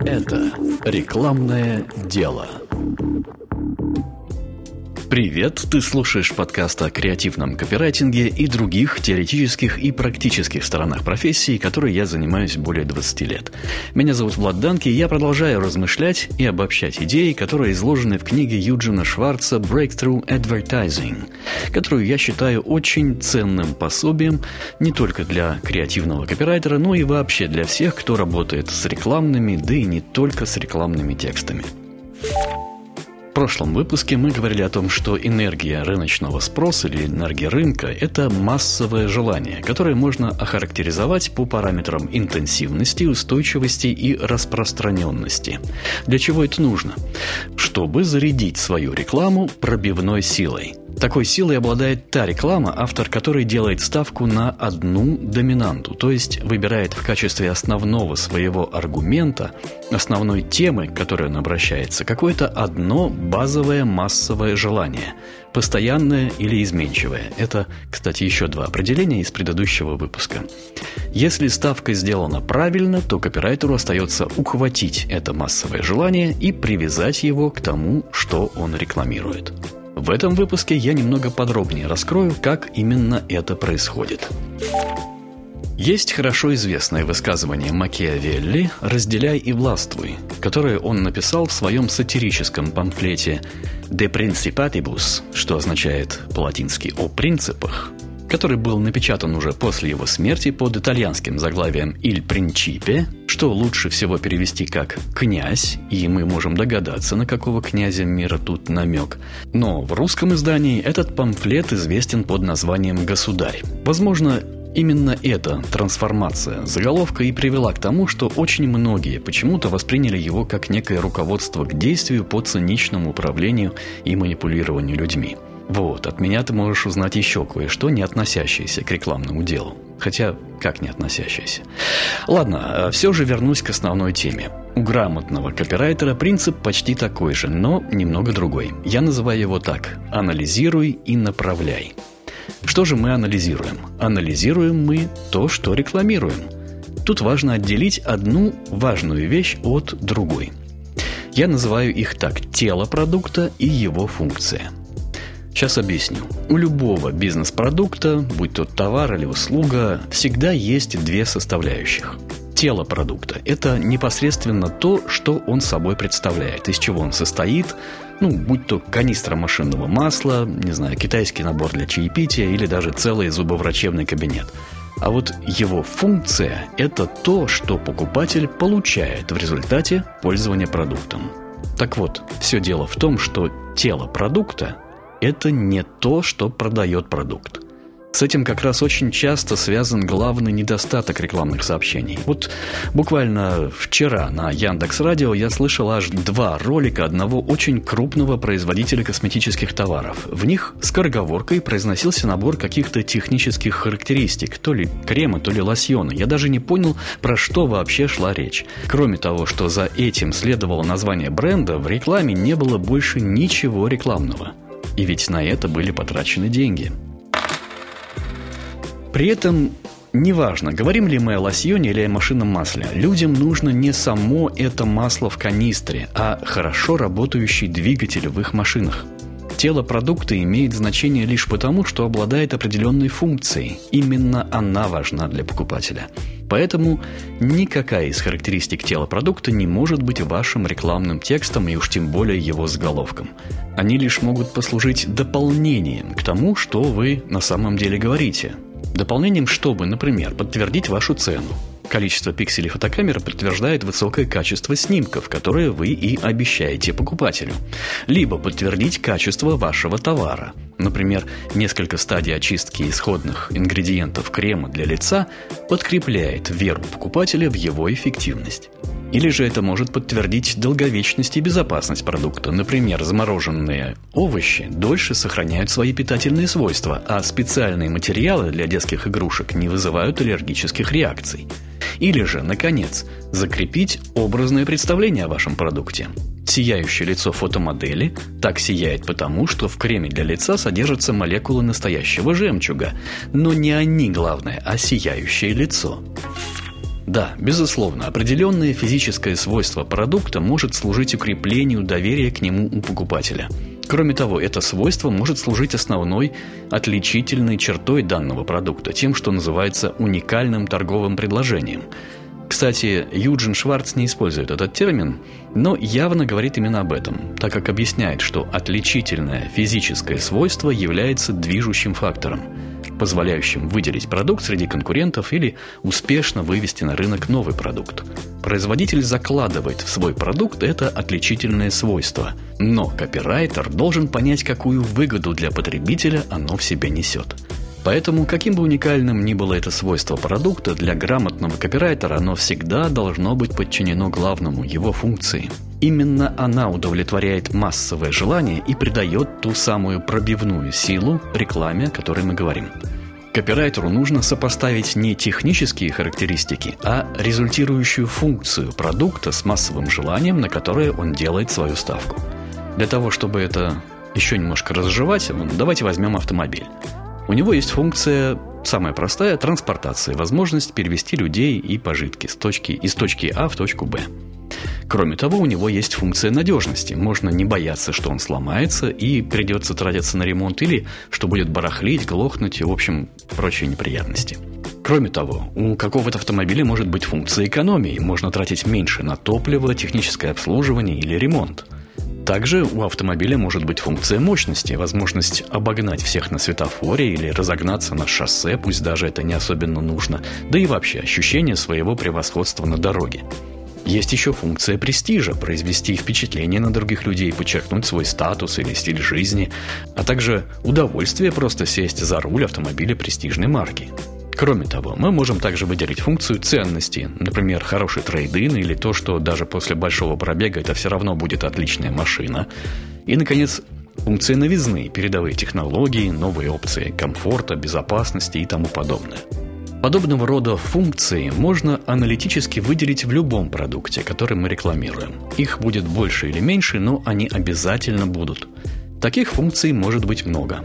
Это рекламное дело. Привет, ты слушаешь подкаст о креативном копирайтинге и других теоретических и практических сторонах профессии, которой я занимаюсь более 20 лет. Меня зовут Влад Данки, и я продолжаю размышлять и обобщать идеи, которые изложены в книге Юджина Шварца «Breakthrough Advertising», которую я считаю очень ценным пособием не только для креативного копирайтера, но и вообще для всех, кто работает с рекламными, да и не только с рекламными текстами. В прошлом выпуске мы говорили о том, что энергия рыночного спроса или энергия рынка – это массовое желание, которое можно охарактеризовать по параметрам интенсивности, устойчивости и распространенности. Для чего это нужно? Чтобы зарядить свою рекламу пробивной силой – такой силой обладает та реклама, автор которой делает ставку на одну доминанту, то есть выбирает в качестве основного своего аргумента, основной темы, к которой он обращается, какое-то одно базовое массовое желание, постоянное или изменчивое. Это, кстати, еще два определения из предыдущего выпуска. Если ставка сделана правильно, то копирайтеру остается ухватить это массовое желание и привязать его к тому, что он рекламирует. В этом выпуске я немного подробнее раскрою, как именно это происходит. Есть хорошо известное высказывание Макиавелли «разделяй и властвуй», которое он написал в своем сатирическом памфлете «De Principatibus», что означает по-латински «о принципах», который был напечатан уже после его смерти под итальянским заглавием «Il Principe», что лучше всего перевести как «князь», и мы можем догадаться, на какого князя мира тут намек. Но в русском издании этот памфлет известен под названием «Государь». Возможно, Именно эта трансформация заголовка и привела к тому, что очень многие почему-то восприняли его как некое руководство к действию по циничному управлению и манипулированию людьми. Вот, от меня ты можешь узнать еще кое-что, не относящееся к рекламному делу. Хотя, как не относящееся. Ладно, а все же вернусь к основной теме. У грамотного копирайтера принцип почти такой же, но немного другой. Я называю его так. Анализируй и направляй. Что же мы анализируем? Анализируем мы то, что рекламируем. Тут важно отделить одну важную вещь от другой. Я называю их так – тело продукта и его функция – Сейчас объясню. У любого бизнес-продукта, будь то товар или услуга, всегда есть две составляющих. Тело продукта – это непосредственно то, что он собой представляет, из чего он состоит, ну, будь то канистра машинного масла, не знаю, китайский набор для чаепития или даже целый зубоврачебный кабинет. А вот его функция – это то, что покупатель получает в результате пользования продуктом. Так вот, все дело в том, что тело продукта это не то, что продает продукт. С этим как раз очень часто связан главный недостаток рекламных сообщений. Вот буквально вчера на Яндекс Радио я слышал аж два ролика одного очень крупного производителя косметических товаров. В них скороговоркой произносился набор каких-то технических характеристик, то ли крема, то ли лосьона. Я даже не понял, про что вообще шла речь. Кроме того, что за этим следовало название бренда, в рекламе не было больше ничего рекламного. И ведь на это были потрачены деньги. При этом Неважно, говорим ли мы о лосьоне или о машинном масле, людям нужно не само это масло в канистре, а хорошо работающий двигатель в их машинах. Тело продукта имеет значение лишь потому, что обладает определенной функцией. Именно она важна для покупателя. Поэтому никакая из характеристик тела продукта не может быть вашим рекламным текстом и уж тем более его заголовком. Они лишь могут послужить дополнением к тому, что вы на самом деле говорите. Дополнением, чтобы, например, подтвердить вашу цену, Количество пикселей фотокамеры подтверждает высокое качество снимков, которые вы и обещаете покупателю. Либо подтвердить качество вашего товара. Например, несколько стадий очистки исходных ингредиентов крема для лица подкрепляет веру покупателя в его эффективность. Или же это может подтвердить долговечность и безопасность продукта. Например, замороженные овощи дольше сохраняют свои питательные свойства, а специальные материалы для детских игрушек не вызывают аллергических реакций. Или же, наконец, закрепить образное представление о вашем продукте. Сияющее лицо фотомодели так сияет потому, что в креме для лица содержатся молекулы настоящего жемчуга. Но не они главное, а сияющее лицо. Да, безусловно, определенное физическое свойство продукта может служить укреплению доверия к нему у покупателя. Кроме того, это свойство может служить основной отличительной чертой данного продукта, тем, что называется уникальным торговым предложением – кстати, Юджин Шварц не использует этот термин, но явно говорит именно об этом, так как объясняет, что отличительное физическое свойство является движущим фактором, позволяющим выделить продукт среди конкурентов или успешно вывести на рынок новый продукт. Производитель закладывает в свой продукт это отличительное свойство, но копирайтер должен понять, какую выгоду для потребителя оно в себе несет. Поэтому, каким бы уникальным ни было это свойство продукта, для грамотного копирайтера оно всегда должно быть подчинено главному, его функции. Именно она удовлетворяет массовое желание и придает ту самую пробивную силу рекламе, о которой мы говорим. Копирайтеру нужно сопоставить не технические характеристики, а результирующую функцию продукта с массовым желанием, на которое он делает свою ставку. Для того, чтобы это еще немножко разжевать, давайте возьмем автомобиль. У него есть функция, самая простая, транспортация, возможность перевести людей и пожитки с точки, из точки А в точку Б. Кроме того, у него есть функция надежности. Можно не бояться, что он сломается и придется тратиться на ремонт или что будет барахлить, глохнуть и, в общем, прочие неприятности. Кроме того, у какого-то автомобиля может быть функция экономии. Можно тратить меньше на топливо, техническое обслуживание или ремонт. Также у автомобиля может быть функция мощности, возможность обогнать всех на светофоре или разогнаться на шоссе, пусть даже это не особенно нужно, да и вообще ощущение своего превосходства на дороге. Есть еще функция престижа, произвести впечатление на других людей, подчеркнуть свой статус или стиль жизни, а также удовольствие просто сесть за руль автомобиля престижной марки. Кроме того, мы можем также выделить функцию ценности, например, хороший трейдин или то, что даже после большого пробега это все равно будет отличная машина. И, наконец, функция новизны, передовые технологии, новые опции комфорта, безопасности и тому подобное. Подобного рода функции можно аналитически выделить в любом продукте, который мы рекламируем. Их будет больше или меньше, но они обязательно будут. Таких функций может быть много.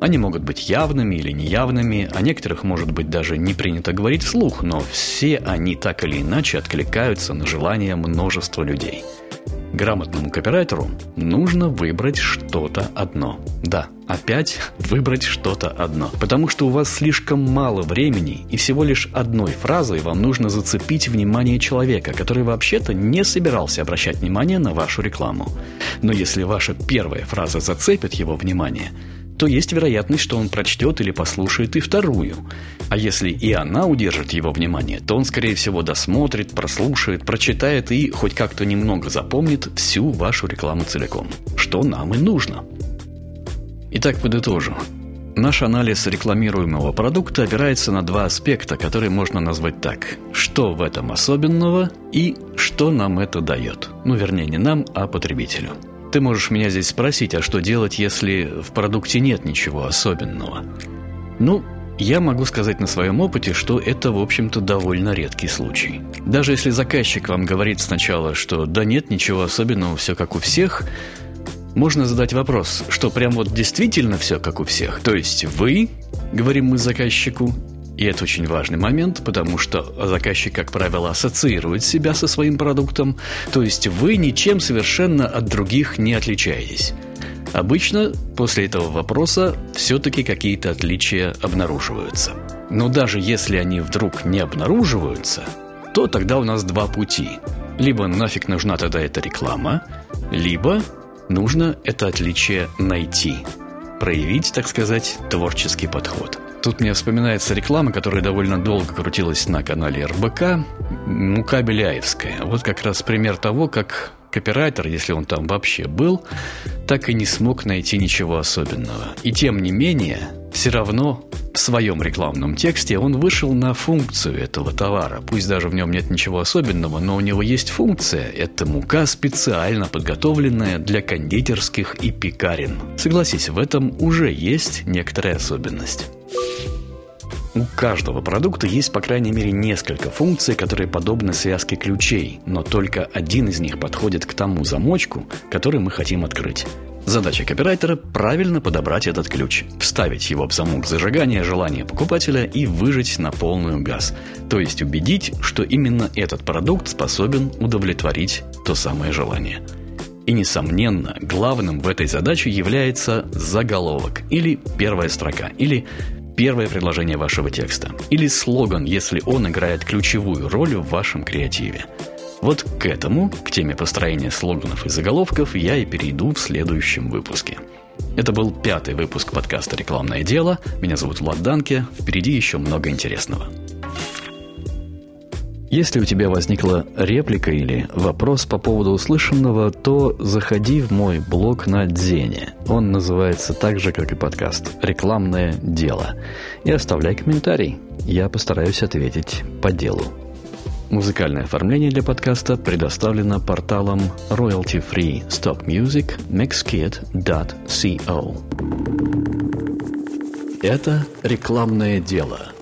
Они могут быть явными или неявными, о некоторых, может быть, даже не принято говорить вслух, но все они так или иначе откликаются на желание множества людей. Грамотному копирайтеру нужно выбрать что-то одно. Да, опять выбрать что-то одно. Потому что у вас слишком мало времени, и всего лишь одной фразой вам нужно зацепить внимание человека, который вообще-то не собирался обращать внимание на вашу рекламу. Но если ваша первая фраза зацепит его внимание – то есть вероятность, что он прочтет или послушает и вторую. А если и она удержит его внимание, то он, скорее всего, досмотрит, прослушает, прочитает и хоть как-то немного запомнит всю вашу рекламу целиком. Что нам и нужно. Итак, подытожу. Наш анализ рекламируемого продукта опирается на два аспекта, которые можно назвать так. Что в этом особенного и что нам это дает. Ну, вернее, не нам, а потребителю. Ты можешь меня здесь спросить, а что делать, если в продукте нет ничего особенного? Ну, я могу сказать на своем опыте, что это, в общем-то, довольно редкий случай. Даже если заказчик вам говорит сначала, что да нет, ничего особенного, все как у всех, можно задать вопрос, что прям вот действительно все как у всех. То есть вы, говорим мы заказчику, и это очень важный момент, потому что заказчик, как правило, ассоциирует себя со своим продуктом, то есть вы ничем совершенно от других не отличаетесь. Обычно после этого вопроса все-таки какие-то отличия обнаруживаются. Но даже если они вдруг не обнаруживаются, то тогда у нас два пути. Либо нафиг нужна тогда эта реклама, либо нужно это отличие найти. Проявить, так сказать, творческий подход – Тут мне вспоминается реклама, которая довольно долго крутилась на канале РБК, Мука Беляевская. Вот как раз пример того, как копирайтер, если он там вообще был, так и не смог найти ничего особенного. И тем не менее, все равно в своем рекламном тексте он вышел на функцию этого товара. Пусть даже в нем нет ничего особенного, но у него есть функция. Это мука, специально подготовленная для кондитерских и пекарен. Согласись, в этом уже есть некоторая особенность. У каждого продукта есть по крайней мере несколько функций, которые подобны связке ключей, но только один из них подходит к тому замочку, который мы хотим открыть. Задача копирайтера – правильно подобрать этот ключ, вставить его в замок зажигания желания покупателя и выжать на полную газ. То есть убедить, что именно этот продукт способен удовлетворить то самое желание. И, несомненно, главным в этой задаче является заголовок, или первая строка, или первое предложение вашего текста, или слоган, если он играет ключевую роль в вашем креативе – вот к этому, к теме построения слоганов и заголовков, я и перейду в следующем выпуске. Это был пятый выпуск подкаста «Рекламное дело». Меня зовут Влад Данке. Впереди еще много интересного. Если у тебя возникла реплика или вопрос по поводу услышанного, то заходи в мой блог на Дзене. Он называется так же, как и подкаст «Рекламное дело». И оставляй комментарий. Я постараюсь ответить по делу. Музыкальное оформление для подкаста предоставлено порталом Royalty Free Stock Music mixkit.co. Это рекламное дело –